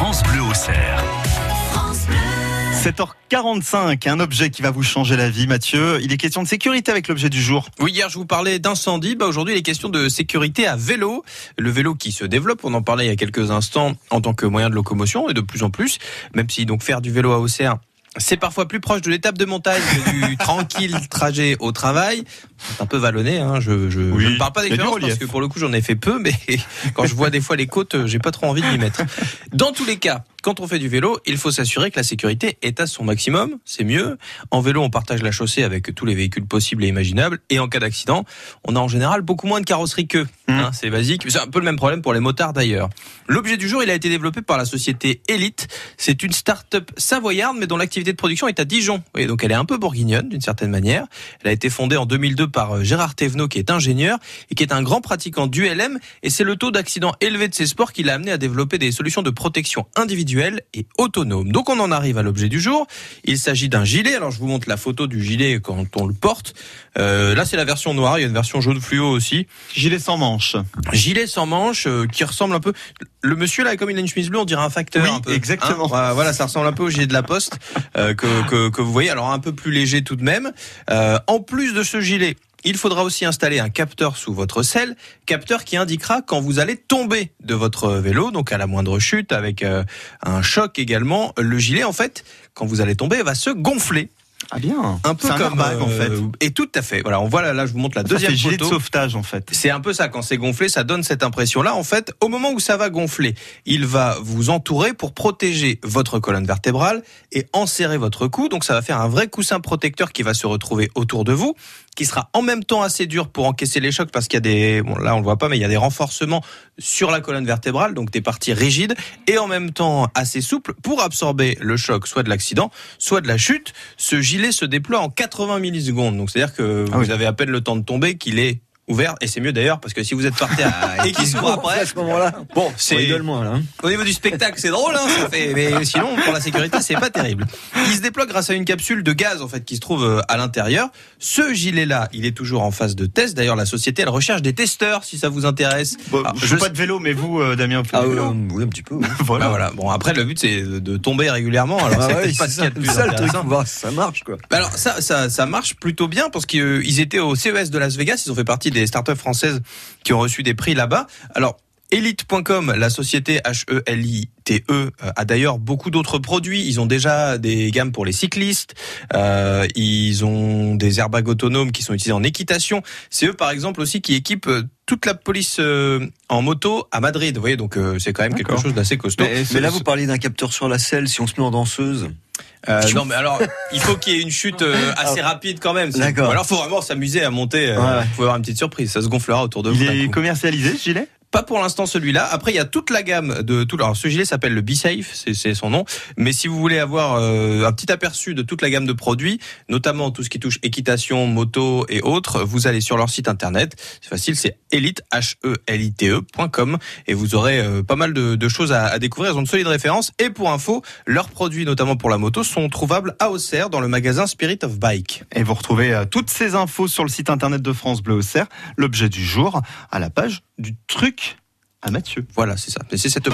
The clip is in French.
France Bleu au cerf. 7h45, un objet qui va vous changer la vie, Mathieu. Il est question de sécurité avec l'objet du jour. Oui, hier je vous parlais d'incendie. Bah, aujourd'hui, il est question de sécurité à vélo. Le vélo qui se développe, on en parlait il y a quelques instants, en tant que moyen de locomotion et de plus en plus. Même si donc faire du vélo à Auxerre, c'est parfois plus proche de l'étape de montagne que du tranquille trajet au travail. C'est un peu vallonné, hein. je, je, Oui, je ne parle pas d'expérience parce que pour le coup j'en ai fait peu, mais quand je vois des fois les côtes, j'ai pas trop envie de m'y mettre. Dans tous les cas, quand on fait du vélo, il faut s'assurer que la sécurité est à son maximum, c'est mieux. En vélo, on partage la chaussée avec tous les véhicules possibles et imaginables, et en cas d'accident, on a en général beaucoup moins de carrosserie qu'eux. Hein, c'est basique, c'est un peu le même problème pour les motards d'ailleurs. L'objet du jour, il a été développé par la société Elite. C'est une start-up savoyarde, mais dont l'activité de production est à Dijon. Voyez, donc elle est un peu bourguignonne d'une certaine manière. Elle a été fondée en 2002 par euh, Gérard Thévenot, qui est ingénieur et qui est un grand pratiquant du LM. Et c'est le taux d'accident élevé de ces sports qui l'a amené à développer des solutions de protection individuelle et autonome. Donc on en arrive à l'objet du jour. Il s'agit d'un gilet. Alors je vous montre la photo du gilet quand on le porte. Euh, là c'est la version noire. Il y a une version jaune fluo aussi. Gilet sans manche. Gilet sans manche euh, qui ressemble un peu. Le monsieur là, comme il a une chemise bleue, on dirait un facteur. Oui, un peu, exactement. Hein voilà, ça ressemble un peu au gilet de la Poste euh, que, que que vous voyez. Alors un peu plus léger tout de même. En plus de ce gilet. Il faudra aussi installer un capteur sous votre selle, capteur qui indiquera quand vous allez tomber de votre vélo, donc à la moindre chute, avec euh, un choc également. Le gilet, en fait, quand vous allez tomber, va se gonfler, Ah bien. un peu un comme airbag, en fait. euh, Et tout à fait. Voilà, on voit là, là, je vous montre la Ça deuxième fait gilet photo. de sauvetage en fait. C'est un peu ça, quand c'est gonflé, ça donne cette impression-là. En fait, au moment où ça va gonfler, il va vous entourer pour protéger votre colonne vertébrale et enserrer votre cou. Donc ça va faire un vrai coussin protecteur qui va se retrouver autour de vous, qui sera en même temps assez dur pour encaisser les chocs parce qu'il y a des, bon là on le voit pas, mais il y a des renforcements sur la colonne vertébrale, donc des parties rigides, et en même temps assez souple pour absorber le choc, soit de l'accident, soit de la chute. Ce gilet se déploie en 80 millisecondes. Donc c'est-à-dire que Ah vous avez à peine le temps de tomber qu'il est ouvert et c'est mieux d'ailleurs parce que si vous êtes par terre et qu'il s'ouvre après à ce moment-là. bon On c'est rigole moins là. hein. au niveau du spectacle c'est drôle hein, ça fait mais sinon pour la sécurité c'est pas terrible il se déploie grâce à une capsule de gaz en fait qui se trouve euh, à l'intérieur ce gilet là il est toujours en phase de test d'ailleurs la société elle recherche des testeurs si ça vous intéresse Bon, Alors, je je fais pas de vélo, mais vous, euh, Damien, vous Ah oui, vélo oui, un petit peu. oui. Voilà. Bah voilà bon après le but c'est de tomber régulièrement alors Ah c'est ouais, pas ça, de ça le truc, marche quoi. Bah Alors ça, ça, ça marche plutôt bien parce qu'ils étaient au CES de Las Vegas, ils ont fait partie des startups françaises qui ont reçu des prix là-bas. Alors Elite.com, la société H-E-L-I-T-E, euh, a d'ailleurs beaucoup d'autres produits. Ils ont déjà des gammes pour les cyclistes. Euh, ils ont des airbags autonomes qui sont utilisés en équitation. C'est eux, par exemple, aussi qui équipent euh, toute la police euh, en moto à Madrid. Vous voyez, donc euh, c'est quand même quelque chose d'assez costaud. Mais, Mais là, vous parliez d'un capteur sur la selle, si on se met en danseuse. Euh, non, mais alors, il faut qu'il y ait une chute euh, assez rapide quand même. D'accord. Alors, faut vraiment s'amuser à monter. euh, Ouais, ouais. Vous pouvez avoir une petite surprise. Ça se gonflera autour de Il vous. d'un est coup. commercialisé, ce gilet? Pas pour l'instant celui-là. Après, il y a toute la gamme de tout. Alors, ce gilet s'appelle le Be Safe, c'est c'est son nom. Mais si vous voulez avoir euh, un petit aperçu de toute la gamme de produits, notamment tout ce qui touche équitation, moto et autres, vous allez sur leur site internet. C'est facile, c'est elite h e l i t e.com et vous aurez euh, pas mal de, de choses à, à découvrir. Ils ont de solides références. Et pour info, leurs produits, notamment pour la moto, sont trouvables à Auxerre dans le magasin Spirit of Bike. Et vous retrouvez euh, toutes ces infos sur le site internet de France Bleu Auxerre. L'objet du jour à la page du truc à Mathieu. Voilà, c'est ça. C'est cette